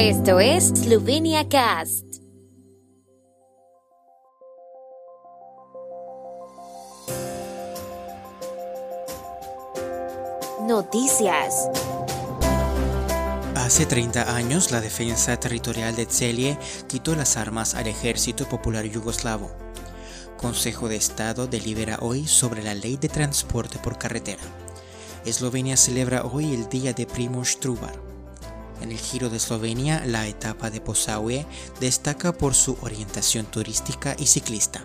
Esto es Slovenia Cast. Noticias. Hace 30 años, la defensa territorial de Celje quitó las armas al ejército popular yugoslavo. Consejo de Estado delibera hoy sobre la ley de transporte por carretera. Eslovenia celebra hoy el día de Primož Trubar. En el Giro de Eslovenia, la etapa de Posaue destaca por su orientación turística y ciclista.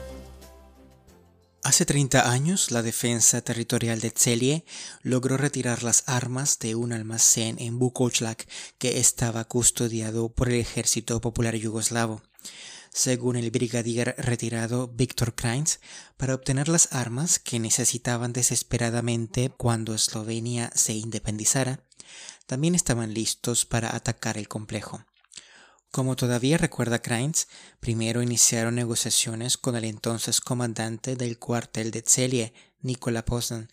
Hace 30 años, la defensa territorial de Celje logró retirar las armas de un almacén en Bukoclak que estaba custodiado por el Ejército Popular Yugoslavo. Según el brigadier retirado Víctor Krainz, para obtener las armas que necesitaban desesperadamente cuando Eslovenia se independizara, también estaban listos para atacar el complejo. Como todavía recuerda Krainz, primero iniciaron negociaciones con el entonces comandante del cuartel de Celje, Nikola Poznan,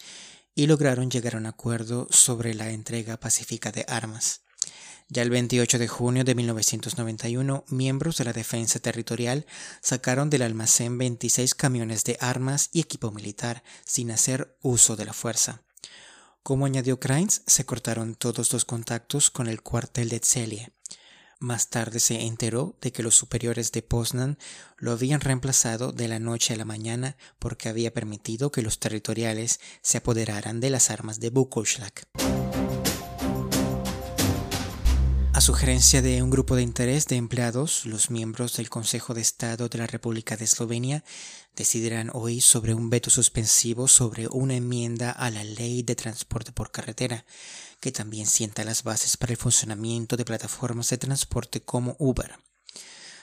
y lograron llegar a un acuerdo sobre la entrega pacífica de armas. Ya el 28 de junio de 1991, miembros de la Defensa Territorial sacaron del almacén 26 camiones de armas y equipo militar sin hacer uso de la fuerza. Como añadió Krainz, se cortaron todos los contactos con el cuartel de Celje. Más tarde se enteró de que los superiores de Poznan lo habían reemplazado de la noche a la mañana porque había permitido que los territoriales se apoderaran de las armas de Bukowschlag. A sugerencia de un grupo de interés de empleados, los miembros del Consejo de Estado de la República de Eslovenia decidirán hoy sobre un veto suspensivo sobre una enmienda a la ley de transporte por carretera, que también sienta las bases para el funcionamiento de plataformas de transporte como Uber.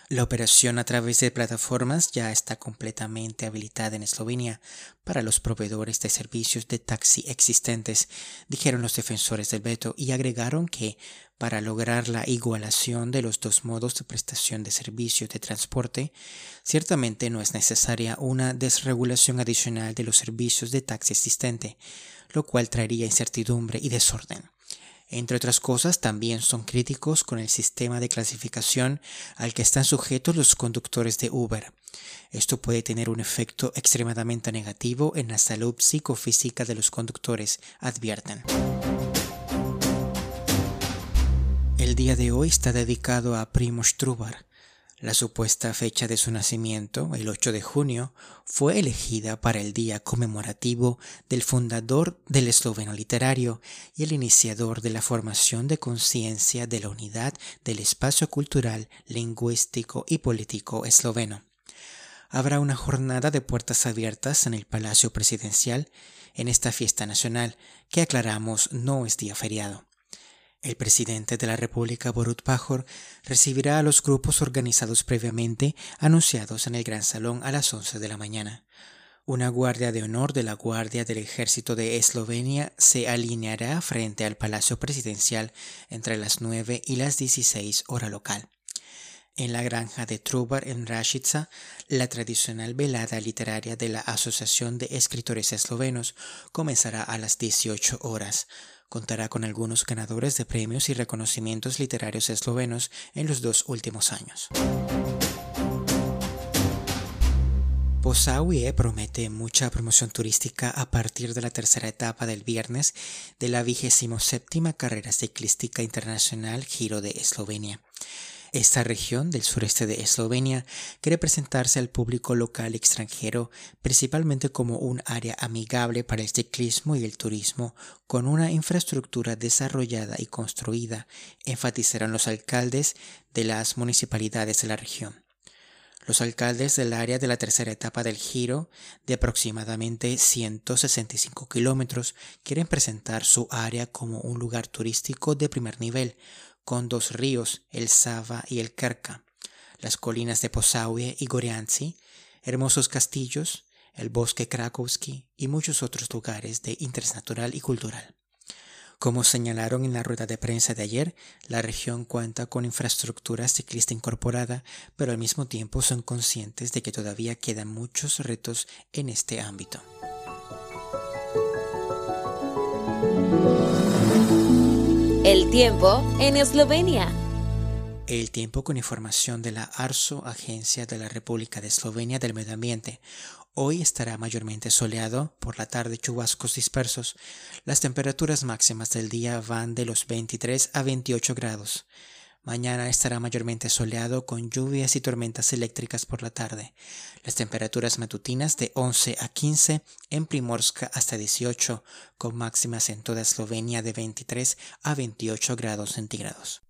La operación a través de plataformas ya está completamente habilitada en Eslovenia para los proveedores de servicios de taxi existentes, dijeron los defensores del veto y agregaron que para lograr la igualación de los dos modos de prestación de servicios de transporte, ciertamente no es necesaria una desregulación adicional de los servicios de taxi existente, lo cual traería incertidumbre y desorden. Entre otras cosas, también son críticos con el sistema de clasificación al que están sujetos los conductores de Uber. Esto puede tener un efecto extremadamente negativo en la salud psicofísica de los conductores, advierten. El día de hoy está dedicado a Primoz Trubar, la supuesta fecha de su nacimiento, el 8 de junio, fue elegida para el día conmemorativo del fundador del esloveno literario y el iniciador de la formación de conciencia de la unidad del espacio cultural, lingüístico y político esloveno. Habrá una jornada de puertas abiertas en el Palacio Presidencial en esta fiesta nacional, que aclaramos no es día feriado. El presidente de la República, Borut Pajor, recibirá a los grupos organizados previamente anunciados en el Gran Salón a las 11 de la mañana. Una guardia de honor de la Guardia del Ejército de Eslovenia se alineará frente al Palacio Presidencial entre las 9 y las 16 hora local. En la granja de Trubar en Rashica, la tradicional velada literaria de la Asociación de Escritores Eslovenos comenzará a las 18 horas contará con algunos ganadores de premios y reconocimientos literarios eslovenos en los dos últimos años. Posawie promete mucha promoción turística a partir de la tercera etapa del viernes de la vigésimo séptima carrera ciclística internacional Giro de Eslovenia. Esta región del sureste de Eslovenia quiere presentarse al público local extranjero principalmente como un área amigable para el ciclismo y el turismo, con una infraestructura desarrollada y construida, enfatizaron los alcaldes de las municipalidades de la región. Los alcaldes del área de la tercera etapa del giro, de aproximadamente 165 kilómetros, quieren presentar su área como un lugar turístico de primer nivel, con dos ríos, el Sava y el Kerka. las colinas de Posaue y Gorianci, hermosos castillos, el bosque Krakowski y muchos otros lugares de interés natural y cultural. Como señalaron en la rueda de prensa de ayer, la región cuenta con infraestructura ciclista incorporada, pero al mismo tiempo son conscientes de que todavía quedan muchos retos en este ámbito. El tiempo en Eslovenia. El tiempo con información de la ARSO, Agencia de la República de Eslovenia del Medio Ambiente. Hoy estará mayormente soleado, por la tarde chubascos dispersos. Las temperaturas máximas del día van de los 23 a 28 grados. Mañana estará mayormente soleado con lluvias y tormentas eléctricas por la tarde. Las temperaturas matutinas de 11 a 15, en Primorska hasta 18, con máximas en toda Eslovenia de 23 a 28 grados centígrados.